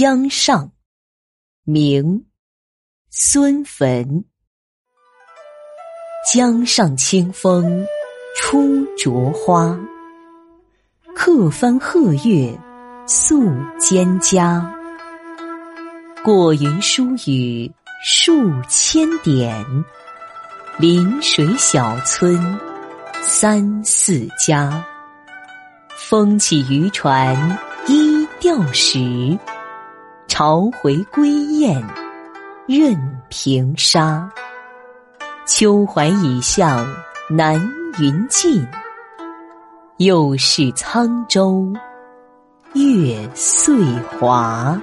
江上，明，孙坟。江上清风出浊花，客帆鹤月宿蒹葭。过云疏雨数千点，临水小村三四家。风起渔船依钓时，潮回归雁任平沙。秋怀已向南云尽，又是沧州月岁华。